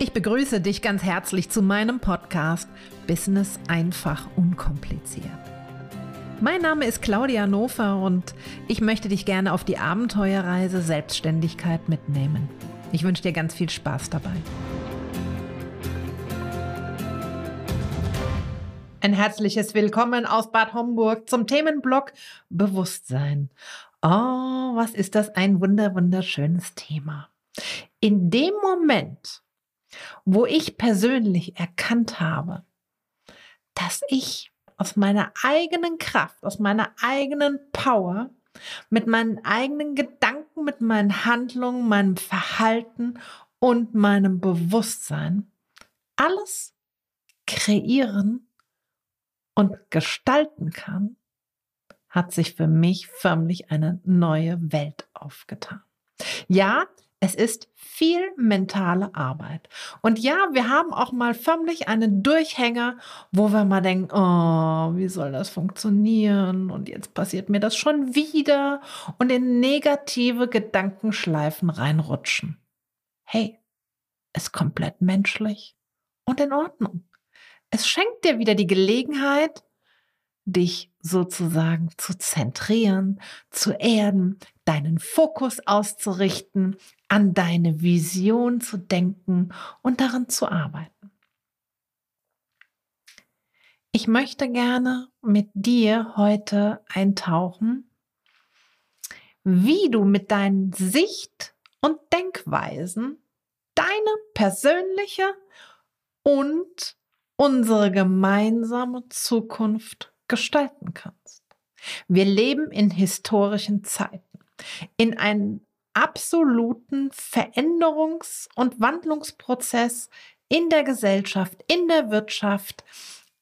Ich begrüße dich ganz herzlich zu meinem Podcast Business einfach unkompliziert. Mein Name ist Claudia Nofer und ich möchte dich gerne auf die Abenteuerreise Selbstständigkeit mitnehmen. Ich wünsche dir ganz viel Spaß dabei. Ein herzliches Willkommen aus Bad Homburg zum Themenblock Bewusstsein. Oh, was ist das ein wunder wunderschönes Thema. In dem Moment, wo ich persönlich erkannt habe, dass ich aus meiner eigenen Kraft, aus meiner eigenen Power, mit meinen eigenen Gedanken, mit meinen Handlungen, meinem Verhalten und meinem Bewusstsein alles kreieren und gestalten kann, hat sich für mich förmlich eine neue Welt aufgetan. Ja, es ist viel mentale Arbeit. Und ja, wir haben auch mal förmlich einen Durchhänger, wo wir mal denken, oh, wie soll das funktionieren? Und jetzt passiert mir das schon wieder und in negative Gedankenschleifen reinrutschen. Hey, ist komplett menschlich und in Ordnung. Es schenkt dir wieder die Gelegenheit, dich sozusagen zu zentrieren, zu erden, deinen Fokus auszurichten, an deine Vision zu denken und daran zu arbeiten. Ich möchte gerne mit dir heute eintauchen, wie du mit deinen Sicht- und Denkweisen deine persönliche und unsere gemeinsame Zukunft gestalten kannst. Wir leben in historischen Zeiten, in einem absoluten Veränderungs- und Wandlungsprozess in der Gesellschaft, in der Wirtschaft,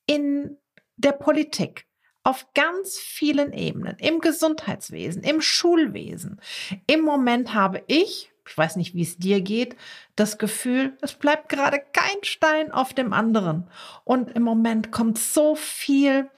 in der Politik, auf ganz vielen Ebenen, im Gesundheitswesen, im Schulwesen. Im Moment habe ich, ich weiß nicht, wie es dir geht, das Gefühl, es bleibt gerade kein Stein auf dem anderen. Und im Moment kommt so viel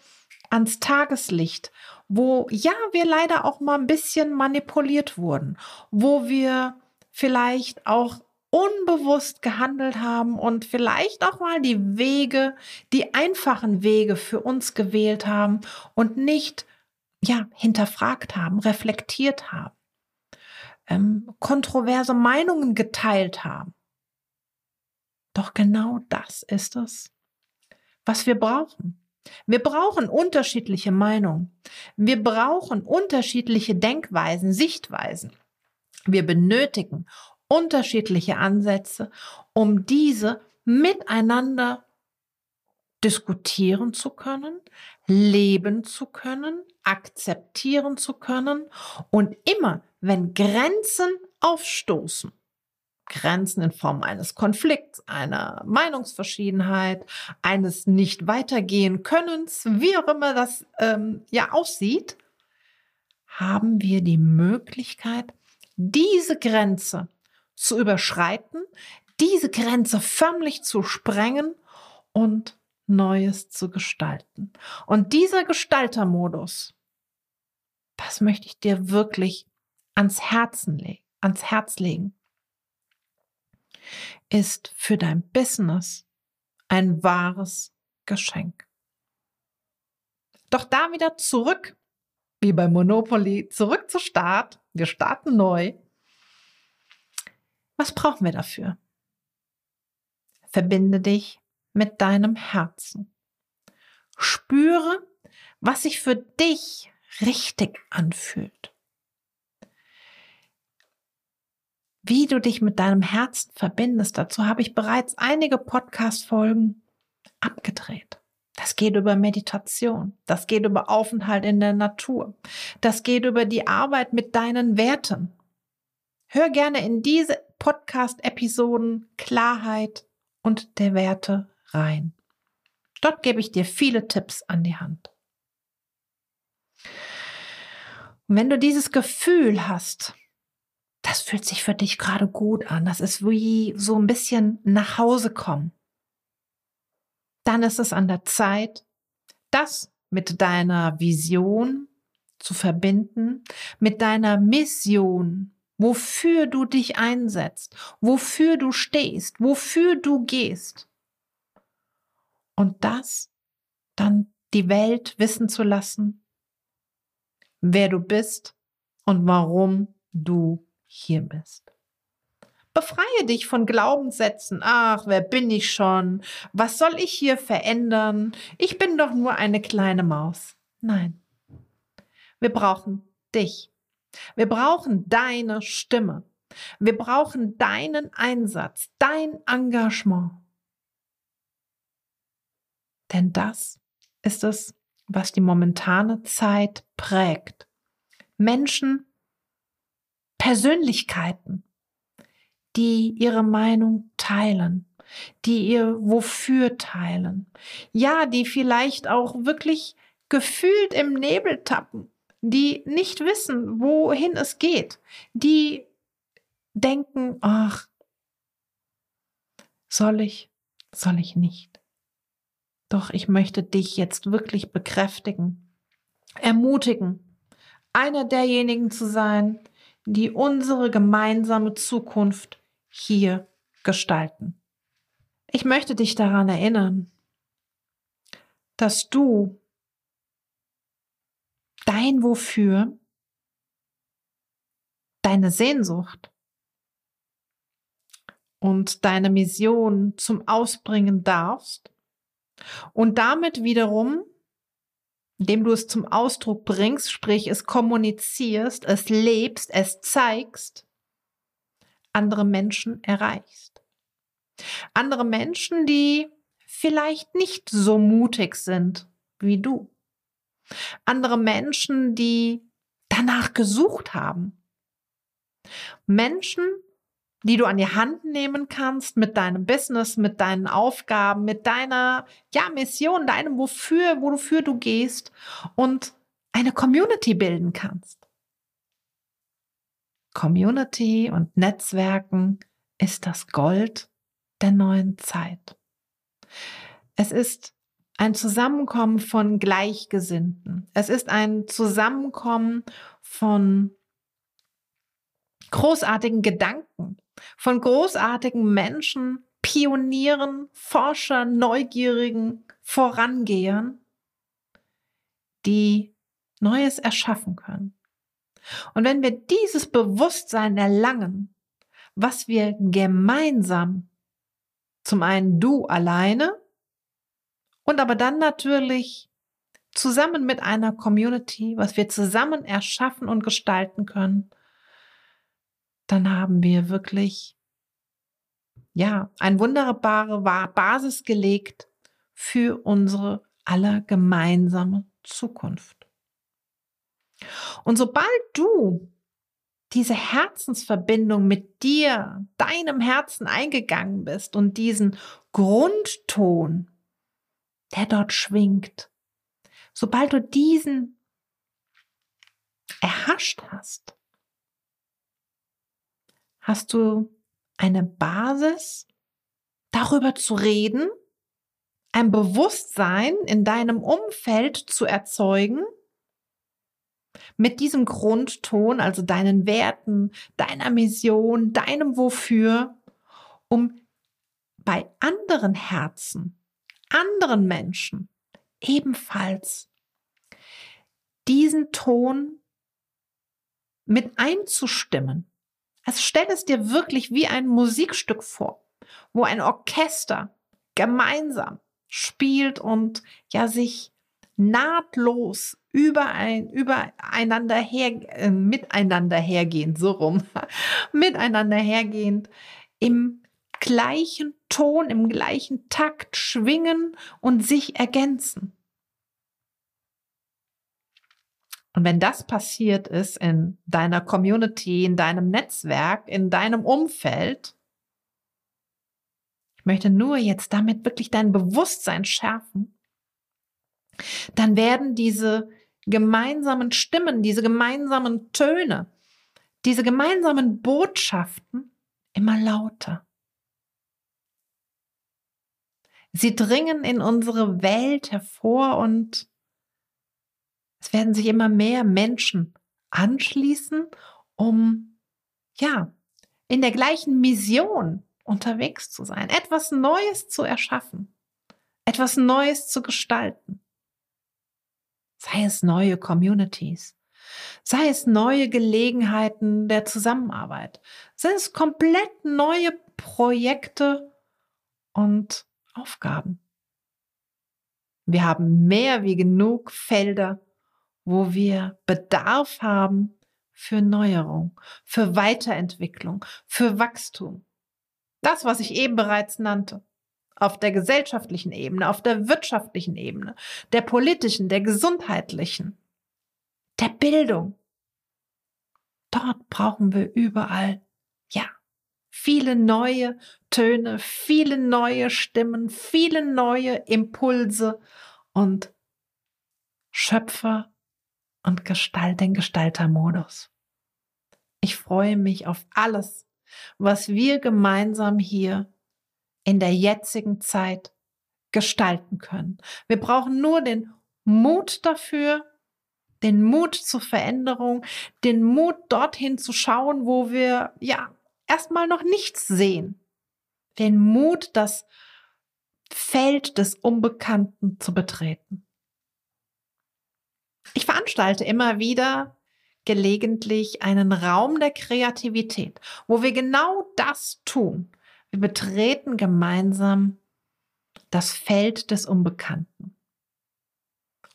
ans Tageslicht wo ja, wir leider auch mal ein bisschen manipuliert wurden, wo wir vielleicht auch unbewusst gehandelt haben und vielleicht auch mal die Wege, die einfachen Wege für uns gewählt haben und nicht ja hinterfragt haben, reflektiert haben, ähm, kontroverse Meinungen geteilt haben. Doch genau das ist es, was wir brauchen. Wir brauchen unterschiedliche Meinungen. Wir brauchen unterschiedliche Denkweisen, Sichtweisen. Wir benötigen unterschiedliche Ansätze, um diese miteinander diskutieren zu können, leben zu können, akzeptieren zu können und immer, wenn Grenzen aufstoßen, Grenzen in Form eines Konflikts, einer Meinungsverschiedenheit, eines nicht weitergehen Könnens, wie auch immer das ähm, ja aussieht, haben wir die Möglichkeit, diese Grenze zu überschreiten, diese Grenze förmlich zu sprengen und Neues zu gestalten. Und dieser Gestaltermodus, das möchte ich dir wirklich ans Herzen legen, ans Herz legen ist für dein Business ein wahres Geschenk. Doch da wieder zurück, wie bei Monopoly, zurück zu Start. Wir starten neu. Was brauchen wir dafür? Verbinde dich mit deinem Herzen. Spüre, was sich für dich richtig anfühlt. Wie du dich mit deinem Herzen verbindest. Dazu habe ich bereits einige Podcast-Folgen abgedreht. Das geht über Meditation. Das geht über Aufenthalt in der Natur. Das geht über die Arbeit mit deinen Werten. Hör gerne in diese Podcast-Episoden Klarheit und der Werte rein. Dort gebe ich dir viele Tipps an die Hand. Und wenn du dieses Gefühl hast, das fühlt sich für dich gerade gut an. Das ist wie so ein bisschen nach Hause kommen. Dann ist es an der Zeit, das mit deiner Vision zu verbinden, mit deiner Mission wofür du dich einsetzt, wofür du stehst, wofür du gehst. Und das dann die Welt wissen zu lassen, wer du bist und warum du hier bist. Befreie dich von Glaubenssätzen. Ach, wer bin ich schon? Was soll ich hier verändern? Ich bin doch nur eine kleine Maus. Nein. Wir brauchen dich. Wir brauchen deine Stimme. Wir brauchen deinen Einsatz, dein Engagement. Denn das ist es, was die momentane Zeit prägt. Menschen, Persönlichkeiten, die ihre Meinung teilen, die ihr Wofür teilen. Ja, die vielleicht auch wirklich gefühlt im Nebel tappen, die nicht wissen, wohin es geht, die denken, ach, soll ich, soll ich nicht. Doch ich möchte dich jetzt wirklich bekräftigen, ermutigen, einer derjenigen zu sein, die unsere gemeinsame Zukunft hier gestalten. Ich möchte dich daran erinnern, dass du dein Wofür, deine Sehnsucht und deine Mission zum Ausbringen darfst und damit wiederum, indem du es zum Ausdruck bringst, sprich es kommunizierst, es lebst, es zeigst, andere Menschen erreichst. Andere Menschen, die vielleicht nicht so mutig sind wie du. Andere Menschen, die danach gesucht haben. Menschen, die du an die Hand nehmen kannst mit deinem Business, mit deinen Aufgaben, mit deiner ja, Mission, deinem Wofür, wofür du gehst und eine Community bilden kannst. Community und Netzwerken ist das Gold der neuen Zeit. Es ist ein Zusammenkommen von Gleichgesinnten. Es ist ein Zusammenkommen von großartigen Gedanken, von großartigen Menschen, Pionieren, Forschern, Neugierigen, Vorangehern, die Neues erschaffen können. Und wenn wir dieses Bewusstsein erlangen, was wir gemeinsam, zum einen du alleine und aber dann natürlich zusammen mit einer Community, was wir zusammen erschaffen und gestalten können, dann haben wir wirklich, ja, eine wunderbare Basis gelegt für unsere aller gemeinsame Zukunft. Und sobald du diese Herzensverbindung mit dir, deinem Herzen eingegangen bist und diesen Grundton, der dort schwingt, sobald du diesen erhascht hast, hast du eine Basis, darüber zu reden, ein Bewusstsein in deinem Umfeld zu erzeugen, mit diesem Grundton, also deinen Werten, deiner Mission, deinem Wofür, um bei anderen Herzen, anderen Menschen ebenfalls diesen Ton mit einzustimmen. Also stell es dir wirklich wie ein Musikstück vor, wo ein Orchester gemeinsam spielt und ja sich nahtlos überein, übereinander her, äh, miteinander hergehend, so rum, miteinander hergehend, im gleichen Ton, im gleichen Takt schwingen und sich ergänzen. Und wenn das passiert ist in deiner Community, in deinem Netzwerk, in deinem Umfeld, ich möchte nur jetzt damit wirklich dein Bewusstsein schärfen, dann werden diese gemeinsamen Stimmen, diese gemeinsamen Töne, diese gemeinsamen Botschaften immer lauter. Sie dringen in unsere Welt hervor und es werden sich immer mehr Menschen anschließen, um ja, in der gleichen Mission unterwegs zu sein, etwas Neues zu erschaffen, etwas Neues zu gestalten. Sei es neue Communities, sei es neue Gelegenheiten der Zusammenarbeit, sei es komplett neue Projekte und Aufgaben. Wir haben mehr wie genug Felder, wo wir Bedarf haben für Neuerung, für Weiterentwicklung, für Wachstum. Das, was ich eben bereits nannte. Auf der gesellschaftlichen Ebene, auf der wirtschaftlichen Ebene, der politischen, der gesundheitlichen, der Bildung. Dort brauchen wir überall, ja, viele neue Töne, viele neue Stimmen, viele neue Impulse und Schöpfer und Gestalt, den Gestaltermodus. Ich freue mich auf alles, was wir gemeinsam hier in der jetzigen Zeit gestalten können. Wir brauchen nur den Mut dafür, den Mut zur Veränderung, den Mut dorthin zu schauen, wo wir ja erstmal noch nichts sehen. Den Mut, das Feld des Unbekannten zu betreten. Ich veranstalte immer wieder gelegentlich einen Raum der Kreativität, wo wir genau das tun. Wir betreten gemeinsam das Feld des Unbekannten.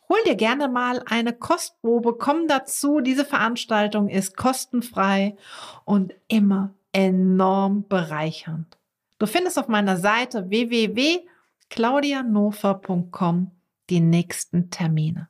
Hol dir gerne mal eine Kostprobe, komm dazu. Diese Veranstaltung ist kostenfrei und immer enorm bereichernd. Du findest auf meiner Seite www.claudianofer.com die nächsten Termine.